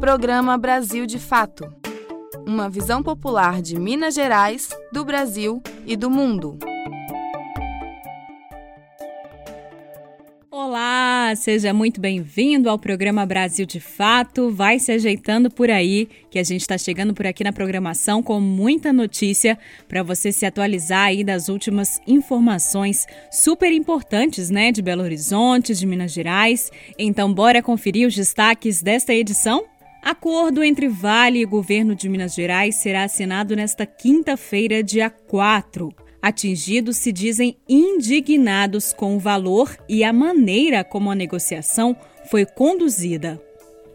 Programa Brasil de Fato uma visão popular de Minas Gerais, do Brasil e do mundo. Olá, seja muito bem-vindo ao programa Brasil de Fato. Vai se ajeitando por aí, que a gente está chegando por aqui na programação com muita notícia para você se atualizar aí das últimas informações super importantes, né, de Belo Horizonte, de Minas Gerais. Então, bora conferir os destaques desta edição? Acordo entre Vale e governo de Minas Gerais será assinado nesta quinta-feira, dia 4. Atingidos se dizem indignados com o valor e a maneira como a negociação foi conduzida.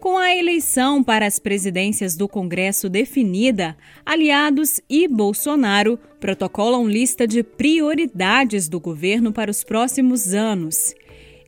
Com a eleição para as presidências do Congresso definida, aliados e Bolsonaro protocolam lista de prioridades do governo para os próximos anos.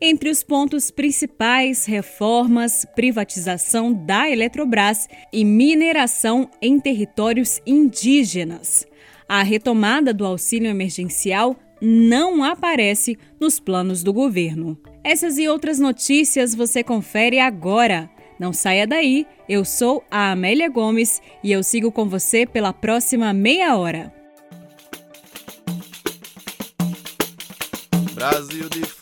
Entre os pontos principais, reformas, privatização da Eletrobras e mineração em territórios indígenas. A retomada do auxílio emergencial não aparece nos planos do governo. Essas e outras notícias você confere agora. Não saia daí, eu sou a Amélia Gomes e eu sigo com você pela próxima meia hora. Brasil de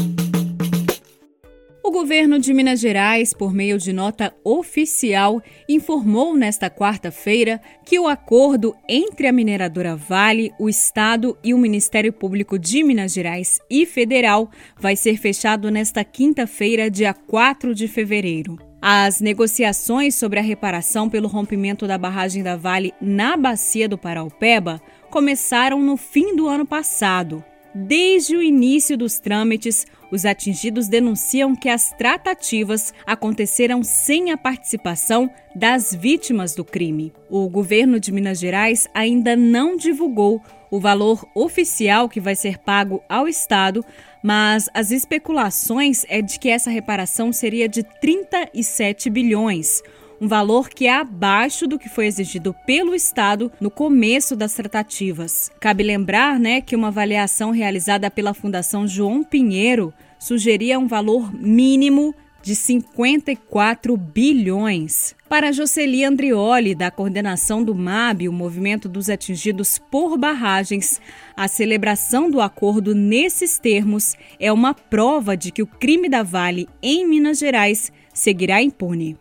O governo de Minas Gerais, por meio de nota oficial, informou nesta quarta-feira que o acordo entre a mineradora Vale, o Estado e o Ministério Público de Minas Gerais e Federal vai ser fechado nesta quinta-feira, dia 4 de fevereiro. As negociações sobre a reparação pelo rompimento da barragem da Vale na bacia do Paraupeba começaram no fim do ano passado. Desde o início dos trâmites, os atingidos denunciam que as tratativas aconteceram sem a participação das vítimas do crime. O governo de Minas Gerais ainda não divulgou o valor oficial que vai ser pago ao Estado, mas as especulações é de que essa reparação seria de 37 bilhões um valor que é abaixo do que foi exigido pelo Estado no começo das tratativas. Cabe lembrar, né, que uma avaliação realizada pela Fundação João Pinheiro sugeria um valor mínimo de 54 bilhões. Para Jocely Andrioli, da coordenação do MAB, o Movimento dos Atingidos por Barragens, a celebração do acordo nesses termos é uma prova de que o crime da Vale em Minas Gerais seguirá impune.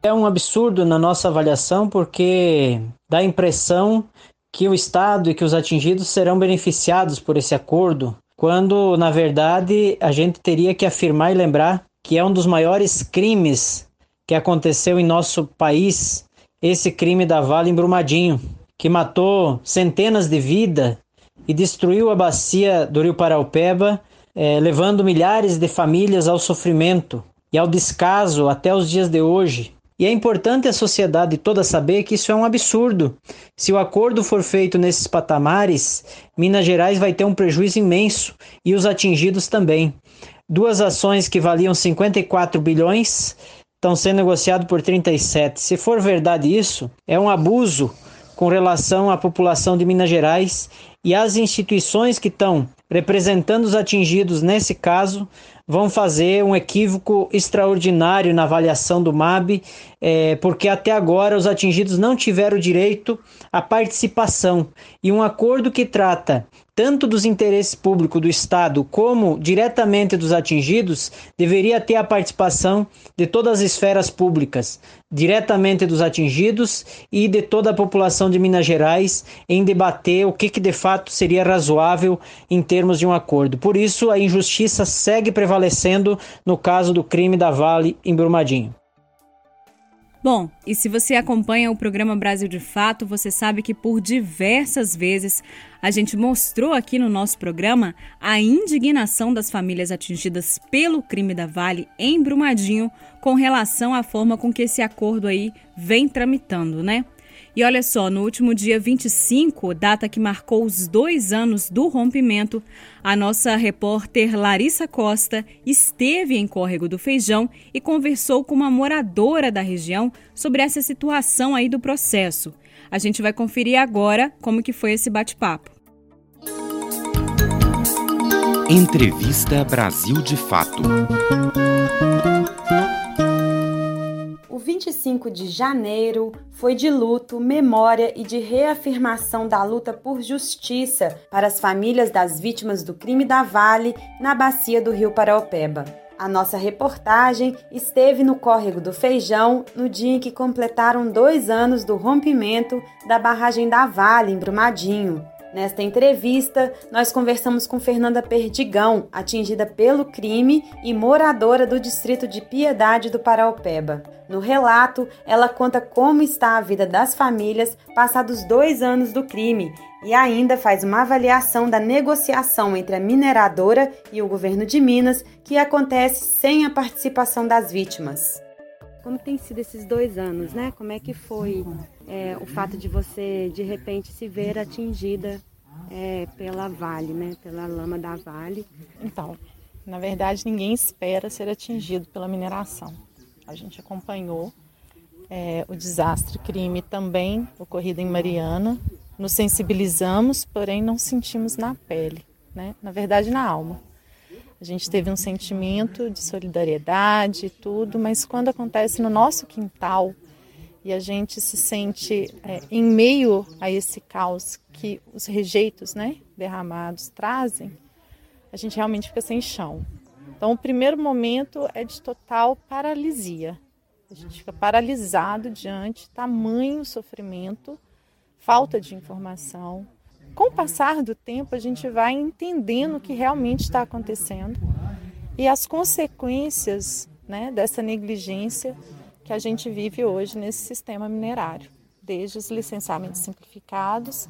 É um absurdo na nossa avaliação porque dá a impressão que o Estado e que os atingidos serão beneficiados por esse acordo, quando na verdade a gente teria que afirmar e lembrar que é um dos maiores crimes que aconteceu em nosso país, esse crime da Vale em Brumadinho, que matou centenas de vidas e destruiu a bacia do Rio Paraupeba, eh, levando milhares de famílias ao sofrimento e ao descaso até os dias de hoje. E é importante a sociedade toda saber que isso é um absurdo. Se o acordo for feito nesses patamares, Minas Gerais vai ter um prejuízo imenso e os atingidos também. Duas ações que valiam 54 bilhões estão sendo negociadas por 37. Se for verdade isso, é um abuso com relação à população de Minas Gerais e as instituições que estão representando os atingidos nesse caso vão fazer um equívoco extraordinário na avaliação do MAB, é, porque até agora os atingidos não tiveram direito à participação. E um acordo que trata tanto dos interesses públicos do Estado como diretamente dos atingidos, deveria ter a participação de todas as esferas públicas, diretamente dos atingidos e de toda a população de Minas Gerais, em debater o que, que de fato seria razoável em termos de um acordo. Por isso, a injustiça segue prevalecendo no caso do crime da Vale em Brumadinho. Bom, e se você acompanha o programa Brasil de Fato, você sabe que por diversas vezes a gente mostrou aqui no nosso programa a indignação das famílias atingidas pelo crime da Vale em Brumadinho com relação à forma com que esse acordo aí vem tramitando, né? E olha só, no último dia 25, data que marcou os dois anos do rompimento, a nossa repórter Larissa Costa esteve em Córrego do Feijão e conversou com uma moradora da região sobre essa situação aí do processo. A gente vai conferir agora como que foi esse bate-papo. Entrevista Brasil de Fato. 25 de janeiro foi de luto, memória e de reafirmação da luta por justiça para as famílias das vítimas do crime da Vale na bacia do Rio Paraopeba. A nossa reportagem esteve no Córrego do Feijão no dia em que completaram dois anos do rompimento da barragem da Vale, em Brumadinho. Nesta entrevista, nós conversamos com Fernanda Perdigão, atingida pelo crime e moradora do distrito de Piedade do Paraupeba. No relato, ela conta como está a vida das famílias passados dois anos do crime e ainda faz uma avaliação da negociação entre a mineradora e o governo de Minas, que acontece sem a participação das vítimas. Como tem sido esses dois anos, né? Como é que foi é, o fato de você de repente se ver atingida é, pela Vale, né? Pela lama da Vale? Então, na verdade, ninguém espera ser atingido pela mineração. A gente acompanhou é, o desastre crime também ocorrido em Mariana. Nos sensibilizamos, porém não sentimos na pele, né? Na verdade, na alma. A gente teve um sentimento de solidariedade e tudo, mas quando acontece no nosso quintal e a gente se sente é, em meio a esse caos que os rejeitos né, derramados trazem, a gente realmente fica sem chão. Então, o primeiro momento é de total paralisia. A gente fica paralisado diante tamanho sofrimento, falta de informação, com o passar do tempo, a gente vai entendendo o que realmente está acontecendo e as consequências né, dessa negligência que a gente vive hoje nesse sistema minerário, desde os licenciamentos simplificados,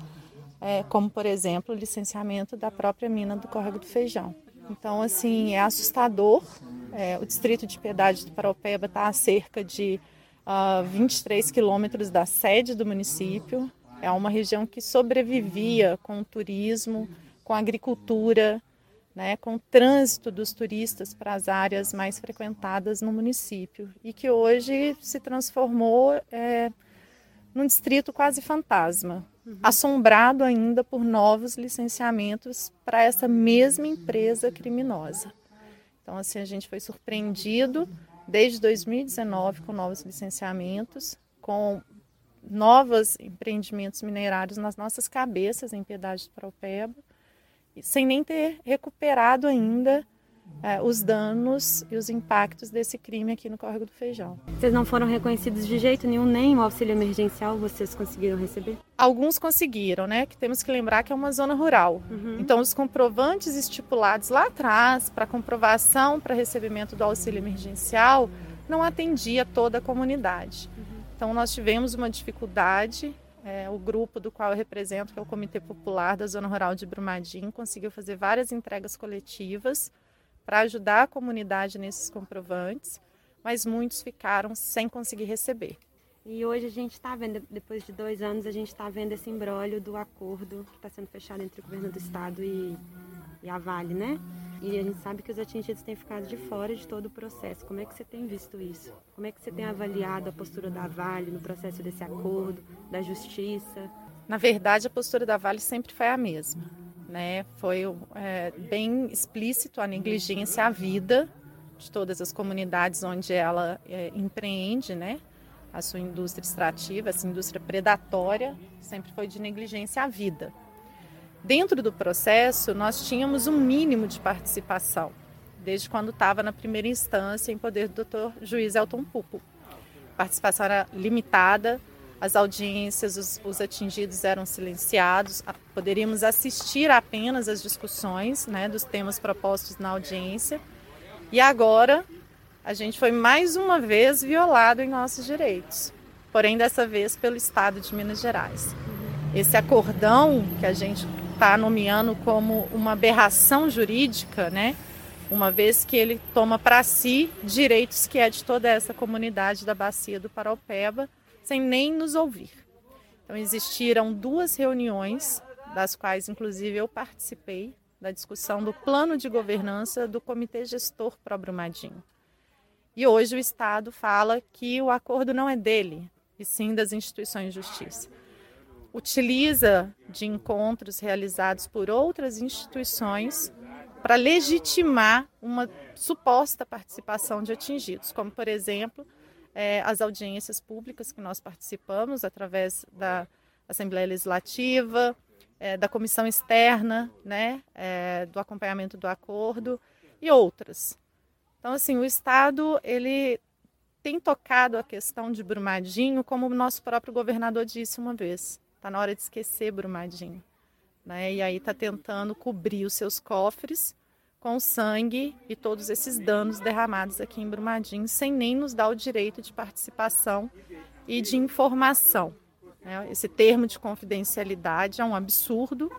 é, como por exemplo o licenciamento da própria mina do Córrego do Feijão. Então, assim, é assustador. É, o distrito de Piedade do Paropeba está a cerca de uh, ah, 23 quilômetros da sede do município. É uma região que sobrevivia com o turismo, com a agricultura, né, com o trânsito dos turistas para as áreas mais frequentadas no município e que hoje se transformou é, num distrito quase fantasma, uhum. assombrado ainda por novos licenciamentos para essa mesma empresa criminosa. Então, assim, a gente foi surpreendido desde 2019 com novos licenciamentos, com novos empreendimentos minerários nas nossas cabeças em Piedade do Propeba, sem nem ter recuperado ainda é, os danos e os impactos desse crime aqui no Córrego do Feijão. Vocês não foram reconhecidos de jeito nenhum, nem o auxílio emergencial vocês conseguiram receber? Alguns conseguiram, né? Que temos que lembrar que é uma zona rural. Uhum. Então, os comprovantes estipulados lá atrás para comprovação para recebimento do auxílio emergencial não atendia toda a comunidade. Então, nós tivemos uma dificuldade. É, o grupo do qual eu represento, que é o Comitê Popular da Zona Rural de Brumadinho, conseguiu fazer várias entregas coletivas para ajudar a comunidade nesses comprovantes, mas muitos ficaram sem conseguir receber. E hoje a gente está vendo, depois de dois anos, a gente está vendo esse embrólio do acordo que está sendo fechado entre o governo do estado e, e a Vale, né? E a gente sabe que os atingidos têm ficado de fora de todo o processo. Como é que você tem visto isso? Como é que você tem avaliado a postura da Vale no processo desse acordo, da justiça? Na verdade, a postura da Vale sempre foi a mesma. Né? Foi é, bem explícito a negligência à vida de todas as comunidades onde ela é, empreende, né? A sua indústria extrativa, essa indústria predatória, sempre foi de negligência à vida. Dentro do processo, nós tínhamos um mínimo de participação, desde quando estava na primeira instância em poder do doutor juiz Elton Pupo. A participação era limitada, as audiências, os, os, atingidos eram silenciados, poderíamos assistir apenas às discussões né, dos temas propostos na audiência. E agora a gente foi mais uma vez violado em nossos direitos, porém dessa vez pelo Estado de Minas Gerais. Esse acordão que a gente está nomeando como uma aberração jurídica, né? uma vez que ele toma para si direitos que é de toda essa comunidade da bacia do Paraupeba, sem nem nos ouvir. Então, existiram duas reuniões, das quais, inclusive, eu participei, da discussão do plano de governança do Comitê Gestor Pro Brumadinho. E hoje o Estado fala que o acordo não é dele, e sim das instituições de justiça. Utiliza de encontros realizados por outras instituições para legitimar uma suposta participação de atingidos, como, por exemplo, é, as audiências públicas que nós participamos através da Assembleia Legislativa, é, da comissão externa, né, é, do acompanhamento do acordo e outras. Então, assim, o Estado ele tem tocado a questão de Brumadinho, como o nosso próprio governador disse uma vez. Está na hora de esquecer Brumadinho. Né? E aí está tentando cobrir os seus cofres com sangue e todos esses danos derramados aqui em Brumadinho, sem nem nos dar o direito de participação e de informação. Né? Esse termo de confidencialidade é um absurdo.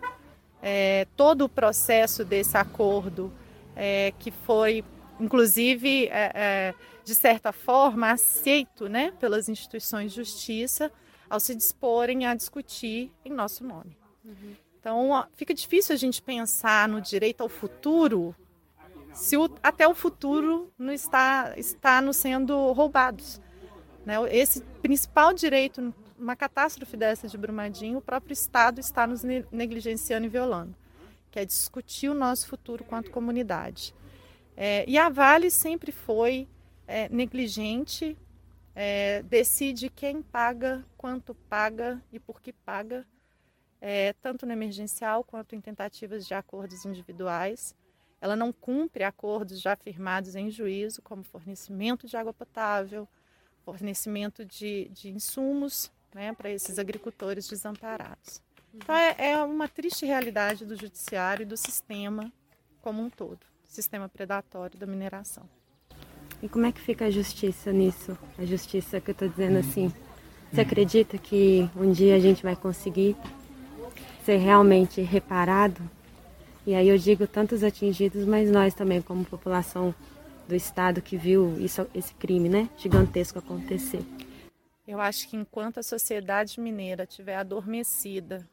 É, todo o processo desse acordo, é, que foi, inclusive, é, é de certa forma, aceito né, pelas instituições de justiça ao se disporem a discutir em nosso nome. Uhum. Então, fica difícil a gente pensar no direito ao futuro se o, até o futuro não está, está nos sendo roubados. Né? Esse principal direito, uma catástrofe dessa de Brumadinho, o próprio Estado está nos negligenciando e violando, que é discutir o nosso futuro quanto comunidade. É, e a Vale sempre foi é, negligente, é, decide quem paga, quanto paga e por que paga é, tanto no emergencial quanto em tentativas de acordos individuais. Ela não cumpre acordos já firmados em juízo, como fornecimento de água potável, fornecimento de, de insumos né, para esses agricultores desamparados. Então, é, é uma triste realidade do judiciário e do sistema como um todo sistema predatório da mineração. E como é que fica a justiça nisso? A justiça que eu estou dizendo assim. Você acredita que um dia a gente vai conseguir ser realmente reparado. E aí eu digo tantos atingidos, mas nós também, como população do estado que viu isso, esse crime né, gigantesco acontecer. Eu acho que enquanto a sociedade mineira estiver adormecida,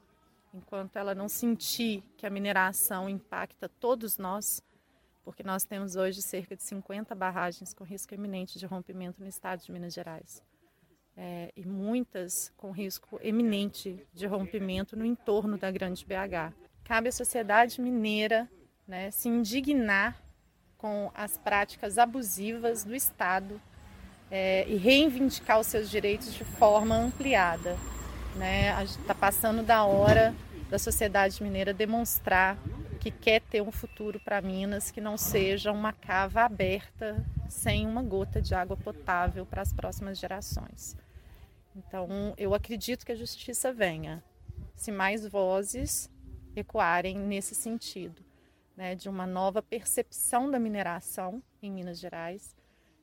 enquanto ela não sentir que a mineração impacta todos nós, porque nós temos hoje cerca de 50 barragens com risco iminente de rompimento no estado de Minas Gerais é, e muitas com risco eminente de rompimento no entorno da Grande BH. Cabe à sociedade mineira né, se indignar com as práticas abusivas do Estado é, e reivindicar os seus direitos de forma ampliada. Né? Está passando da hora da sociedade mineira demonstrar que quer ter um futuro para Minas que não seja uma cava aberta sem uma gota de água potável para as próximas gerações. Então, eu acredito que a justiça venha, se mais vozes ecoarem nesse sentido, né, de uma nova percepção da mineração em Minas Gerais,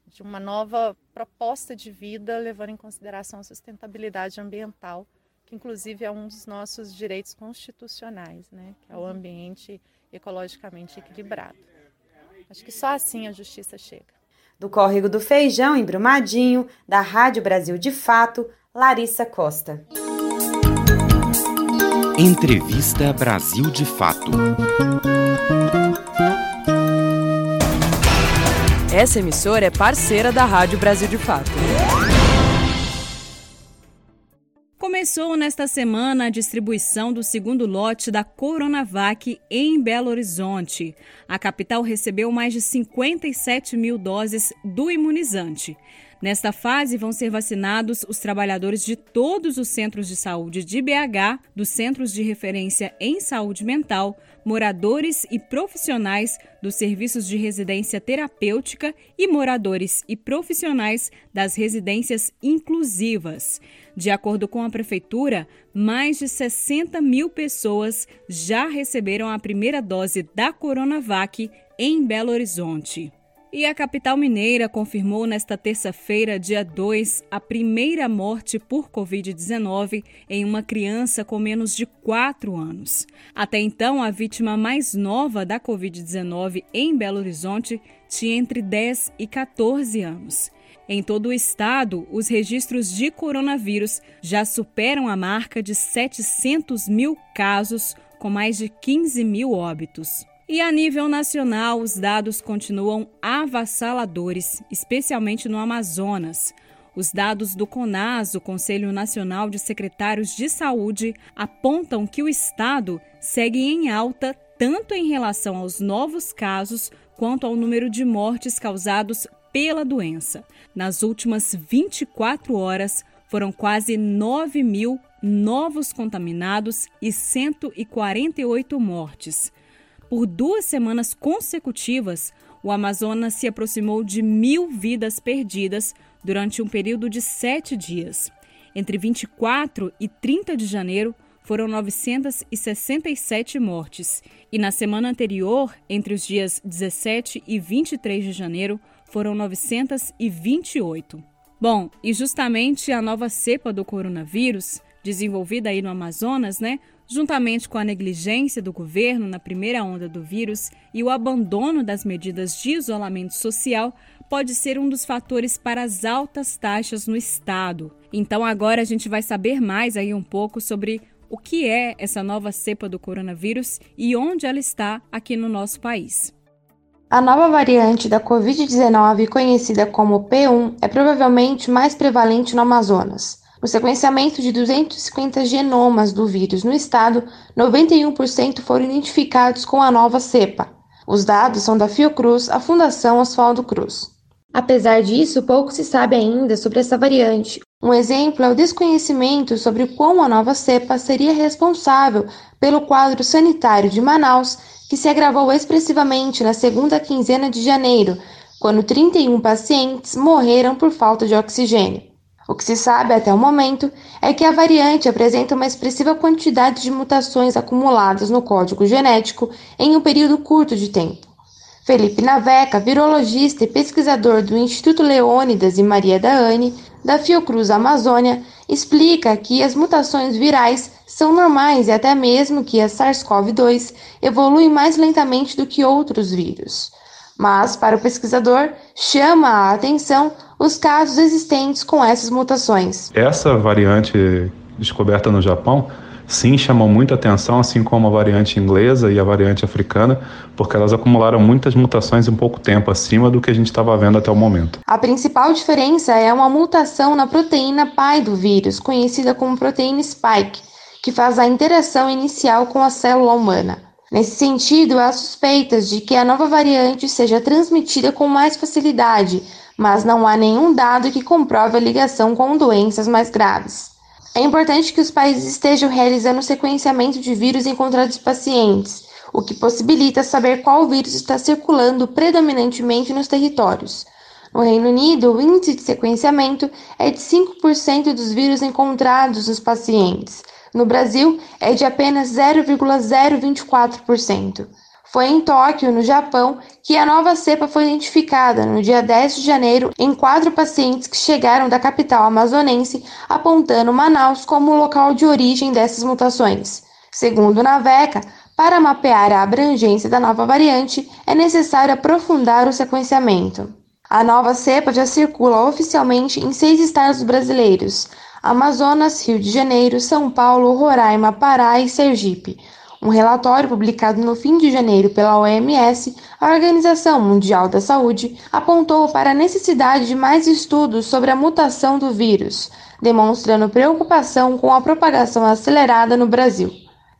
de uma nova proposta de vida levando em consideração a sustentabilidade ambiental, que inclusive é um dos nossos direitos constitucionais, né, que é o ambiente ecologicamente equilibrado. Acho que só assim a justiça chega. Do Córrego do Feijão, em Brumadinho, da Rádio Brasil de Fato, Larissa Costa. Entrevista Brasil de Fato. Essa emissora é parceira da Rádio Brasil de Fato. Começou nesta semana a distribuição do segundo lote da Coronavac em Belo Horizonte. A capital recebeu mais de 57 mil doses do imunizante. Nesta fase, vão ser vacinados os trabalhadores de todos os centros de saúde de BH, dos centros de referência em saúde mental, moradores e profissionais dos serviços de residência terapêutica e moradores e profissionais das residências inclusivas. De acordo com a Prefeitura, mais de 60 mil pessoas já receberam a primeira dose da Coronavac em Belo Horizonte. E a capital mineira confirmou nesta terça-feira, dia 2, a primeira morte por Covid-19 em uma criança com menos de 4 anos. Até então, a vítima mais nova da Covid-19 em Belo Horizonte tinha entre 10 e 14 anos. Em todo o estado, os registros de coronavírus já superam a marca de 700 mil casos, com mais de 15 mil óbitos. E a nível nacional, os dados continuam avassaladores, especialmente no Amazonas. Os dados do CONAS, o Conselho Nacional de Secretários de Saúde, apontam que o estado segue em alta tanto em relação aos novos casos quanto ao número de mortes causados pela doença. Nas últimas 24 horas, foram quase 9 mil novos contaminados e 148 mortes. Por duas semanas consecutivas, o Amazonas se aproximou de mil vidas perdidas durante um período de sete dias. Entre 24 e 30 de janeiro, foram 967 mortes, e na semana anterior, entre os dias 17 e 23 de janeiro, foram 928. Bom, e justamente a nova cepa do coronavírus, desenvolvida aí no Amazonas, né, juntamente com a negligência do governo na primeira onda do vírus e o abandono das medidas de isolamento social, pode ser um dos fatores para as altas taxas no estado. Então agora a gente vai saber mais aí um pouco sobre o que é essa nova cepa do coronavírus e onde ela está aqui no nosso país. A nova variante da Covid-19, conhecida como P1, é provavelmente mais prevalente no Amazonas. No sequenciamento de 250 genomas do vírus no estado, 91% foram identificados com a nova cepa. Os dados são da Fiocruz, a Fundação Oswaldo Cruz. Apesar disso, pouco se sabe ainda sobre essa variante. Um exemplo é o desconhecimento sobre como a nova cepa seria responsável pelo quadro sanitário de Manaus, que se agravou expressivamente na segunda quinzena de janeiro, quando 31 pacientes morreram por falta de oxigênio. O que se sabe até o momento é que a variante apresenta uma expressiva quantidade de mutações acumuladas no código genético em um período curto de tempo. Felipe Naveca, virologista e pesquisador do Instituto Leônidas e Maria da Anne, da Fiocruz Amazônia, explica que as mutações virais são normais e até mesmo que a SARS-CoV-2 evolui mais lentamente do que outros vírus. Mas, para o pesquisador, chama a atenção os casos existentes com essas mutações. Essa variante descoberta no Japão sim chamam muita atenção, assim como a variante inglesa e a variante africana, porque elas acumularam muitas mutações em pouco tempo, acima do que a gente estava vendo até o momento. A principal diferença é uma mutação na proteína pai do vírus, conhecida como proteína spike, que faz a interação inicial com a célula humana. Nesse sentido, há suspeitas de que a nova variante seja transmitida com mais facilidade, mas não há nenhum dado que comprove a ligação com doenças mais graves. É importante que os países estejam realizando o sequenciamento de vírus encontrados em pacientes, o que possibilita saber qual vírus está circulando predominantemente nos territórios. No Reino Unido, o índice de sequenciamento é de 5% dos vírus encontrados nos pacientes. No Brasil, é de apenas 0,024%. Foi em Tóquio, no Japão, que a nova cepa foi identificada no dia 10 de janeiro em quatro pacientes que chegaram da capital amazonense, apontando Manaus como o local de origem dessas mutações. Segundo Naveca, para mapear a abrangência da nova variante, é necessário aprofundar o sequenciamento. A nova cepa já circula oficialmente em seis estados brasileiros: Amazonas, Rio de Janeiro, São Paulo, Roraima, Pará e Sergipe. Um relatório publicado no fim de janeiro pela OMS, a Organização Mundial da Saúde, apontou para a necessidade de mais estudos sobre a mutação do vírus, demonstrando preocupação com a propagação acelerada no Brasil.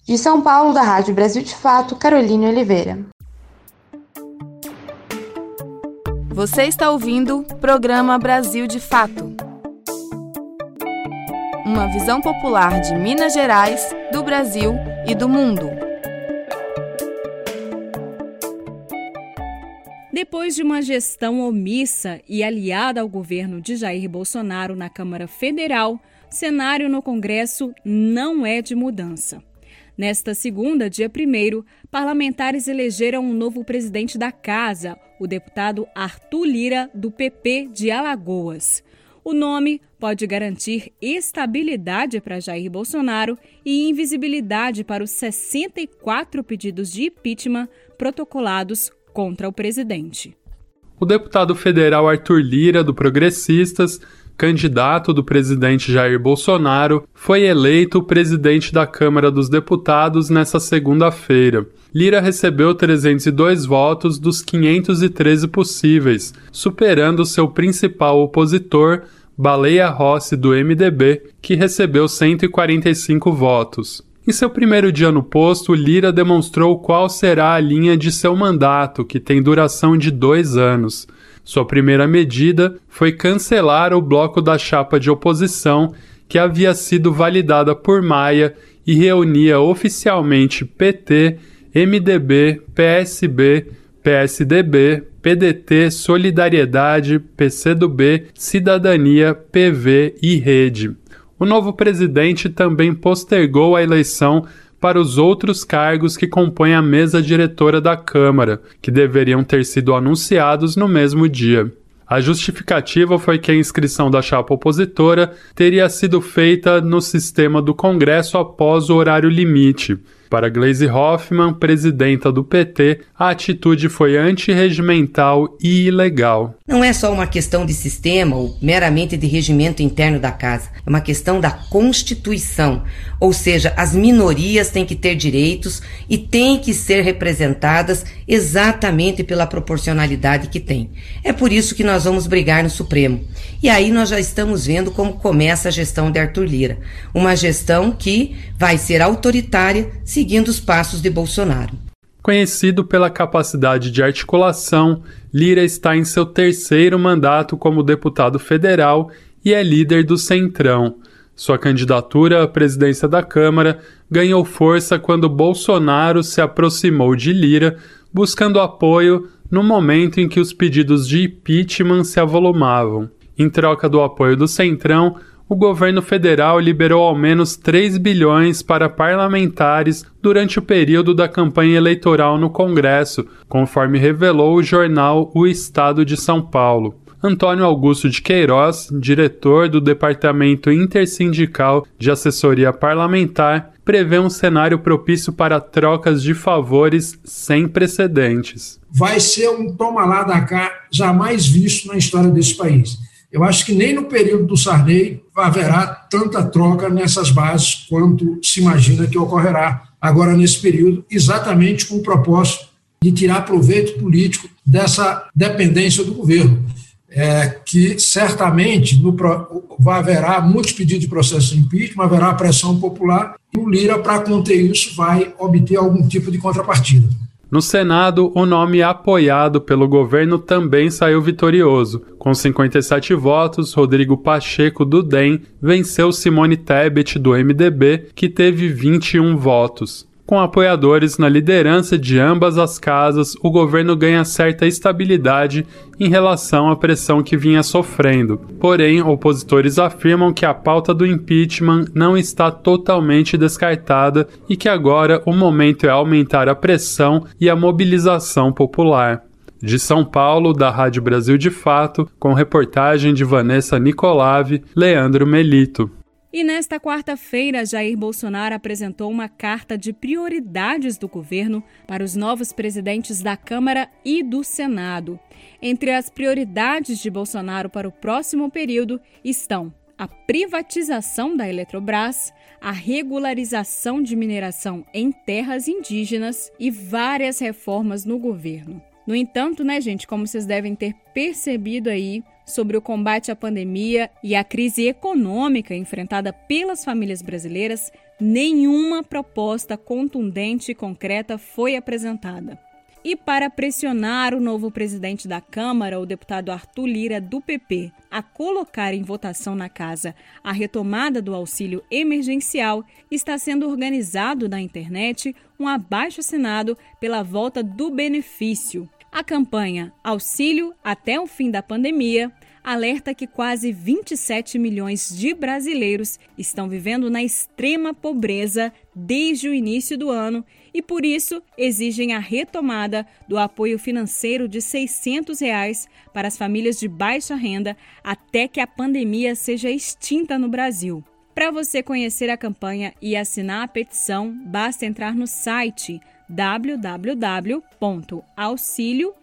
De São Paulo, da Rádio Brasil de Fato, Caroline Oliveira. Você está ouvindo o programa Brasil de Fato. Uma visão popular de Minas Gerais, do Brasil e do mundo. Depois de uma gestão omissa e aliada ao governo de Jair Bolsonaro na Câmara Federal, cenário no Congresso não é de mudança. Nesta segunda, dia 1, parlamentares elegeram um novo presidente da Casa, o deputado Arthur Lira, do PP de Alagoas. O nome pode garantir estabilidade para Jair Bolsonaro e invisibilidade para os 64 pedidos de impeachment protocolados contra o presidente. O deputado federal Arthur Lira, do Progressistas, candidato do presidente Jair Bolsonaro, foi eleito presidente da Câmara dos Deputados nesta segunda-feira. Lira recebeu 302 votos dos 513 possíveis, superando seu principal opositor, Baleia Rossi, do MDB, que recebeu 145 votos. Em seu primeiro dia no posto, Lira demonstrou qual será a linha de seu mandato, que tem duração de dois anos. Sua primeira medida foi cancelar o bloco da chapa de oposição que havia sido validada por Maia e reunia oficialmente PT, MDB, PSB, PSDB, PDT, Solidariedade, PCdoB, Cidadania, PV e Rede. O novo presidente também postergou a eleição para os outros cargos que compõem a mesa diretora da Câmara, que deveriam ter sido anunciados no mesmo dia. A justificativa foi que a inscrição da chapa opositora teria sido feita no sistema do Congresso após o horário limite, para Gleisi Hoffmann, presidenta do PT, a atitude foi antirregimental e ilegal. Não é só uma questão de sistema ou meramente de regimento interno da casa, é uma questão da Constituição. Ou seja, as minorias têm que ter direitos e têm que ser representadas exatamente pela proporcionalidade que tem. É por isso que nós vamos brigar no Supremo. E aí nós já estamos vendo como começa a gestão de Arthur Lira. Uma gestão que vai ser autoritária, seguindo os passos de Bolsonaro. Conhecido pela capacidade de articulação, Lira está em seu terceiro mandato como deputado federal e é líder do Centrão. Sua candidatura à presidência da Câmara ganhou força quando Bolsonaro se aproximou de Lira, buscando apoio no momento em que os pedidos de impeachment se avolumavam. Em troca do apoio do Centrão, o governo federal liberou ao menos 3 bilhões para parlamentares durante o período da campanha eleitoral no Congresso, conforme revelou o jornal O Estado de São Paulo. Antônio Augusto de Queiroz, diretor do Departamento Intersindical de Assessoria Parlamentar, prevê um cenário propício para trocas de favores sem precedentes. Vai ser um toma lá da cá jamais visto na história desse país. Eu acho que nem no período do Sarney haverá tanta troca nessas bases quanto se imagina que ocorrerá agora nesse período, exatamente com o propósito de tirar proveito político dessa dependência do governo. É, que certamente no, vai haverá muitos pedidos de processo de impeachment, haverá pressão popular, e o Lira, para conter isso, vai obter algum tipo de contrapartida. No Senado, o nome apoiado pelo governo também saiu vitorioso. Com 57 votos, Rodrigo Pacheco, do DEM, venceu Simone Tebet, do MDB, que teve 21 votos. Com apoiadores na liderança de ambas as casas, o governo ganha certa estabilidade em relação à pressão que vinha sofrendo. Porém, opositores afirmam que a pauta do impeachment não está totalmente descartada e que agora o momento é aumentar a pressão e a mobilização popular. De São Paulo, da Rádio Brasil de Fato, com reportagem de Vanessa Nicolave, Leandro Melito. E nesta quarta-feira, Jair Bolsonaro apresentou uma carta de prioridades do governo para os novos presidentes da Câmara e do Senado. Entre as prioridades de Bolsonaro para o próximo período estão a privatização da Eletrobras, a regularização de mineração em terras indígenas e várias reformas no governo. No entanto, né, gente, como vocês devem ter percebido aí, sobre o combate à pandemia e à crise econômica enfrentada pelas famílias brasileiras, nenhuma proposta contundente e concreta foi apresentada. E para pressionar o novo presidente da Câmara, o deputado Arthur Lira, do PP, a colocar em votação na casa a retomada do auxílio emergencial, está sendo organizado na internet um abaixo-assinado pela volta do benefício. A campanha Auxílio até o fim da pandemia alerta que quase 27 milhões de brasileiros estão vivendo na extrema pobreza desde o início do ano e, por isso, exigem a retomada do apoio financeiro de 600 reais para as famílias de baixa renda até que a pandemia seja extinta no Brasil. Para você conhecer a campanha e assinar a petição, basta entrar no site www.auxilio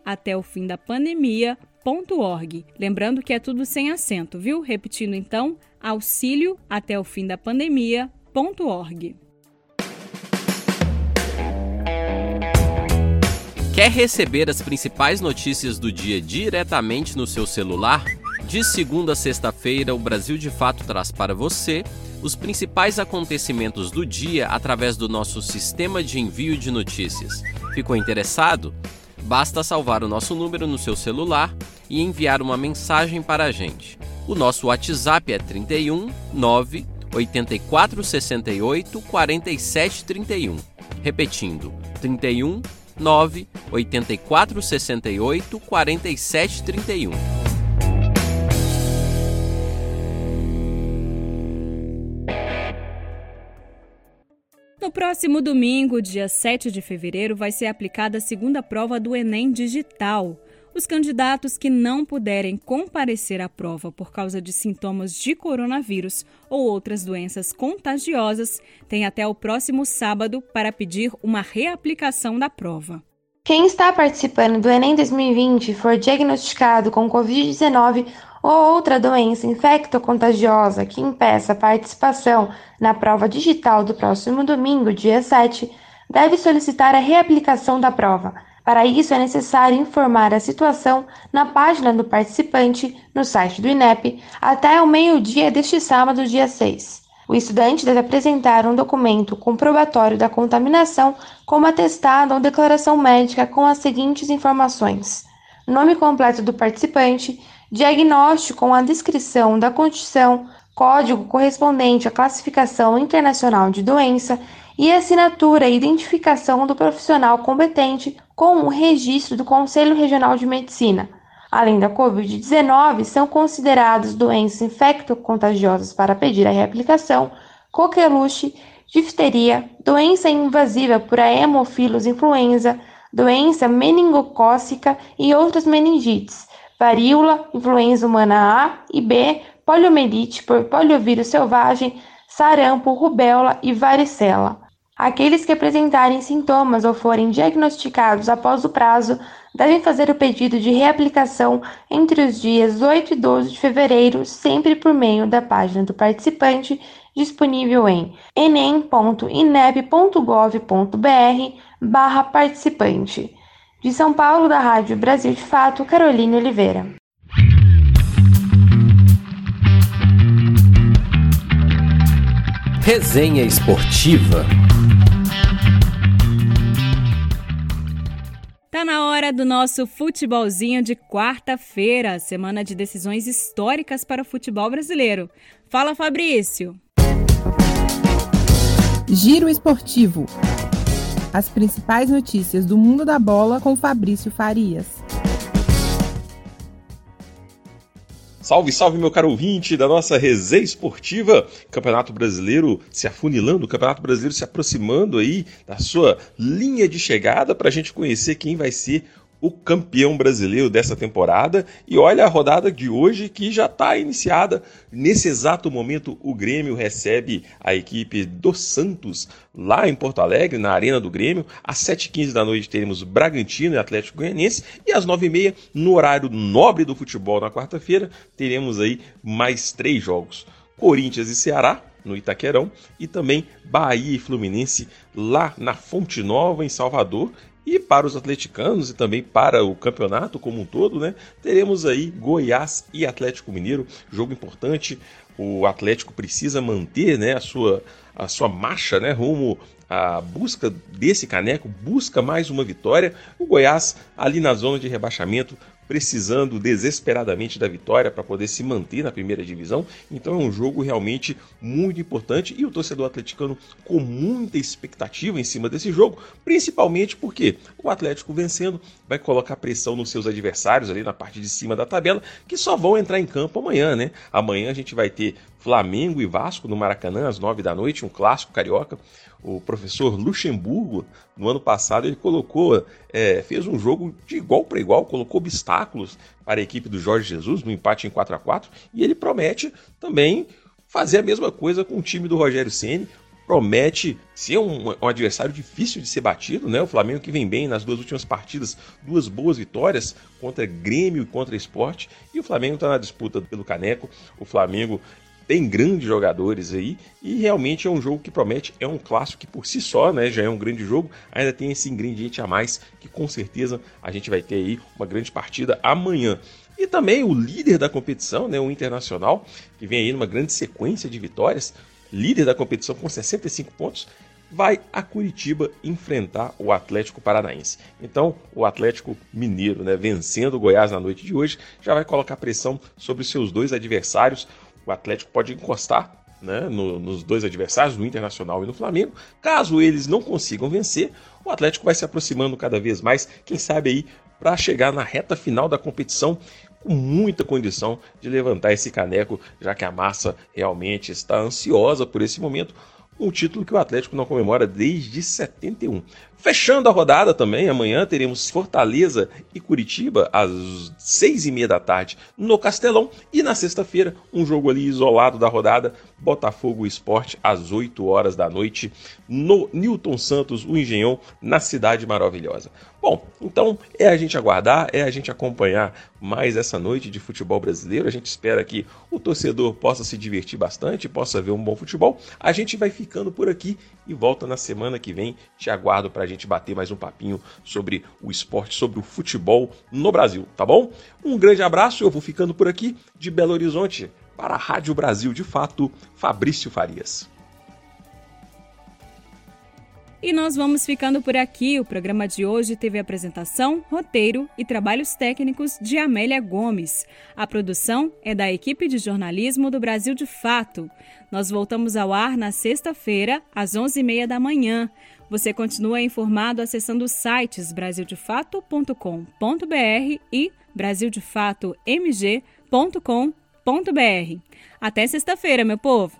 até o fim da pandemia.org. Lembrando que é tudo sem acento, viu? Repetindo então, auxílio. Quer receber as principais notícias do dia diretamente no seu celular? De segunda a sexta-feira, o Brasil de Fato traz para você os principais acontecimentos do dia através do nosso sistema de envio de notícias. Ficou interessado? Basta salvar o nosso número no seu celular e enviar uma mensagem para a gente. O nosso WhatsApp é 31 9 84 68 47 31. Repetindo, 31 9 84 68 47 31. No próximo domingo, dia 7 de fevereiro, vai ser aplicada a segunda prova do Enem Digital. Os candidatos que não puderem comparecer à prova por causa de sintomas de coronavírus ou outras doenças contagiosas têm até o próximo sábado para pedir uma reaplicação da prova. Quem está participando do Enem 2020 e for diagnosticado com Covid-19 ou outra doença infectocontagiosa que impeça a participação na prova digital do próximo domingo, dia 7, deve solicitar a reaplicação da prova. Para isso, é necessário informar a situação na página do participante no site do INEP até o meio-dia deste sábado, dia 6. O estudante deve apresentar um documento comprobatório da contaminação, como atestado ou declaração médica com as seguintes informações: nome completo do participante, diagnóstico com a descrição da condição, código correspondente à classificação internacional de doença e assinatura e identificação do profissional competente com o registro do Conselho Regional de Medicina. Além da Covid-19, são considerados doenças infectocontagiosas para pedir a reaplicação, coqueluche, difteria, doença invasiva por Haemophilus influenza, doença meningocócica e outras meningites, varíola, influenza humana A e B, poliomielite por poliovírus selvagem, sarampo, rubéola e varicela. Aqueles que apresentarem sintomas ou forem diagnosticados após o prazo devem fazer o pedido de reaplicação entre os dias 8 e 12 de fevereiro, sempre por meio da página do participante, disponível em enem.inep.gov.br barra participante. De São Paulo, da Rádio Brasil de Fato, Caroline Oliveira. Resenha Esportiva Tá na hora do nosso futebolzinho de quarta-feira, semana de decisões históricas para o futebol brasileiro. Fala, Fabrício. Giro Esportivo. As principais notícias do mundo da bola com Fabrício Farias. Salve, salve, meu caro ouvinte da nossa resenha esportiva. Campeonato Brasileiro se afunilando, o Campeonato Brasileiro se aproximando aí da sua linha de chegada para a gente conhecer quem vai ser o campeão brasileiro dessa temporada. E olha a rodada de hoje que já está iniciada. Nesse exato momento, o Grêmio recebe a equipe do Santos lá em Porto Alegre, na Arena do Grêmio. Às 7h15 da noite teremos Bragantino e Atlético Goianiense. E às 9h30, no horário nobre do futebol na quarta-feira, teremos aí mais três jogos. Corinthians e Ceará, no Itaquerão, e também Bahia e Fluminense lá na Fonte Nova, em Salvador, e para os atleticanos e também para o campeonato como um todo, né? Teremos aí Goiás e Atlético Mineiro, jogo importante. O Atlético precisa manter, né, a sua a sua marcha, né, rumo à busca desse caneco, busca mais uma vitória. O Goiás ali na zona de rebaixamento precisando desesperadamente da vitória para poder se manter na primeira divisão. Então é um jogo realmente muito importante e o torcedor atleticano com muita expectativa em cima desse jogo, principalmente porque o Atlético vencendo vai colocar pressão nos seus adversários ali na parte de cima da tabela, que só vão entrar em campo amanhã, né? Amanhã a gente vai ter Flamengo e Vasco no Maracanã às nove da noite, um clássico carioca o professor Luxemburgo, no ano passado, ele colocou, é, fez um jogo de igual para igual, colocou obstáculos para a equipe do Jorge Jesus no empate em 4 a 4 e ele promete também fazer a mesma coisa com o time do Rogério Ceni. promete ser um, um, adversário difícil de ser batido, né? O Flamengo que vem bem nas duas últimas partidas, duas boas vitórias contra Grêmio e contra Esporte, e o Flamengo está na disputa pelo Caneco. O Flamengo tem grandes jogadores aí e realmente é um jogo que promete, é um clássico que por si só, né, já é um grande jogo, ainda tem esse ingrediente a mais que com certeza a gente vai ter aí uma grande partida amanhã. E também o líder da competição, né, o Internacional, que vem aí numa grande sequência de vitórias, líder da competição com 65 pontos, vai a Curitiba enfrentar o Atlético Paranaense. Então, o Atlético Mineiro, né, vencendo o Goiás na noite de hoje, já vai colocar pressão sobre os seus dois adversários. O Atlético pode encostar né, no, nos dois adversários, no Internacional e no Flamengo. Caso eles não consigam vencer, o Atlético vai se aproximando cada vez mais, quem sabe aí, para chegar na reta final da competição com muita condição de levantar esse caneco, já que a massa realmente está ansiosa por esse momento. Um título que o Atlético não comemora desde 71. Fechando a rodada também, amanhã teremos Fortaleza e Curitiba às seis e meia da tarde no Castelão. E na sexta-feira, um jogo ali isolado da rodada, Botafogo Esporte às 8 horas da noite no Newton Santos, o Engenhão, na Cidade Maravilhosa. Bom, então é a gente aguardar, é a gente acompanhar mais essa noite de futebol brasileiro. A gente espera que o torcedor possa se divertir bastante, possa ver um bom futebol. A gente vai ficando por aqui e volta na semana que vem. Te aguardo para gente bater mais um papinho sobre o esporte, sobre o futebol no Brasil, tá bom? Um grande abraço, eu vou ficando por aqui de Belo Horizonte para a Rádio Brasil de Fato, Fabrício Farias. E nós vamos ficando por aqui. O programa de hoje teve apresentação, roteiro e trabalhos técnicos de Amélia Gomes. A produção é da equipe de jornalismo do Brasil de Fato. Nós voltamos ao ar na sexta-feira, às 11h30 da manhã. Você continua informado acessando os sites brasildefato.com.br e brasildefatomg.com.br. Até sexta-feira, meu povo!